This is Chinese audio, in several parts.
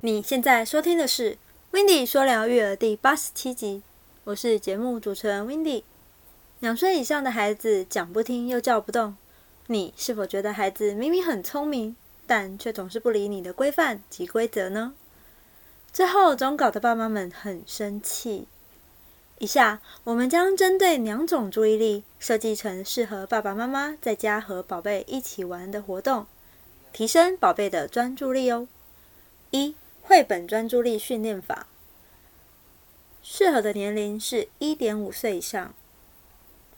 你现在收听的是《w i n d y 说聊育儿》第八十七集，我是节目主持人 w i n d y 两岁以上的孩子讲不听又叫不动，你是否觉得孩子明明很聪明，但却总是不理你的规范及规则呢？最后总搞得爸妈们很生气。以下我们将针对两种注意力设计成适合爸爸妈妈在家和宝贝一起玩的活动，提升宝贝的专注力哦。一、绘本专注力训练法，适合的年龄是一点五岁以上。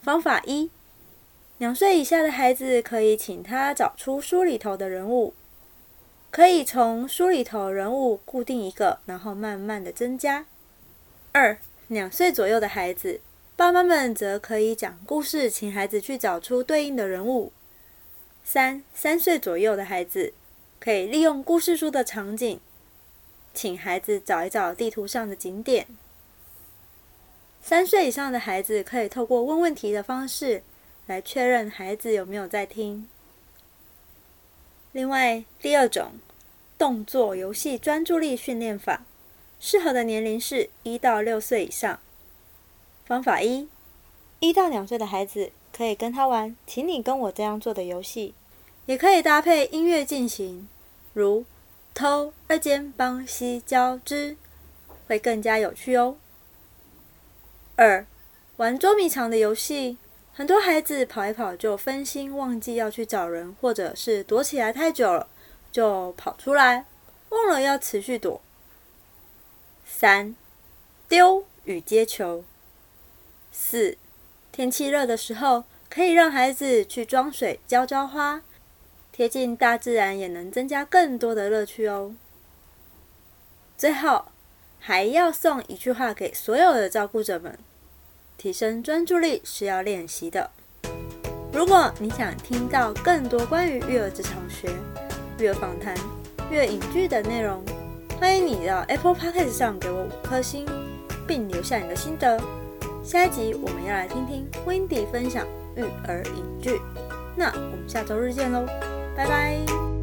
方法一：两岁以下的孩子可以请他找出书里头的人物，可以从书里头人物固定一个，然后慢慢的增加。二两岁左右的孩子，爸妈们则可以讲故事，请孩子去找出对应的人物。三三岁左右的孩子，可以利用故事书的场景，请孩子找一找地图上的景点。三岁以上的孩子，可以透过问问题的方式来确认孩子有没有在听。另外，第二种动作游戏专注力训练法。适合的年龄是一到六岁以上。方法一：一到两岁的孩子可以跟他玩“请你跟我这样做的”游戏，也可以搭配音乐进行，如“偷二肩帮西交织”，会更加有趣哦。二、玩捉迷藏的游戏，很多孩子跑一跑就分心，忘记要去找人，或者是躲起来太久了，就跑出来，忘了要持续躲。三丢与接球。四天气热的时候，可以让孩子去装水浇浇花，贴近大自然也能增加更多的乐趣哦。最后还要送一句话给所有的照顾者们：提升专注力是要练习的。如果你想听到更多关于育儿职场学、育儿访谈、育儿影剧的内容。欢迎你到 Apple Podcast 上给我五颗星，并留下你的心得。下一集我们要来听听 Wendy 分享育儿影剧。那我们下周日见喽，拜拜。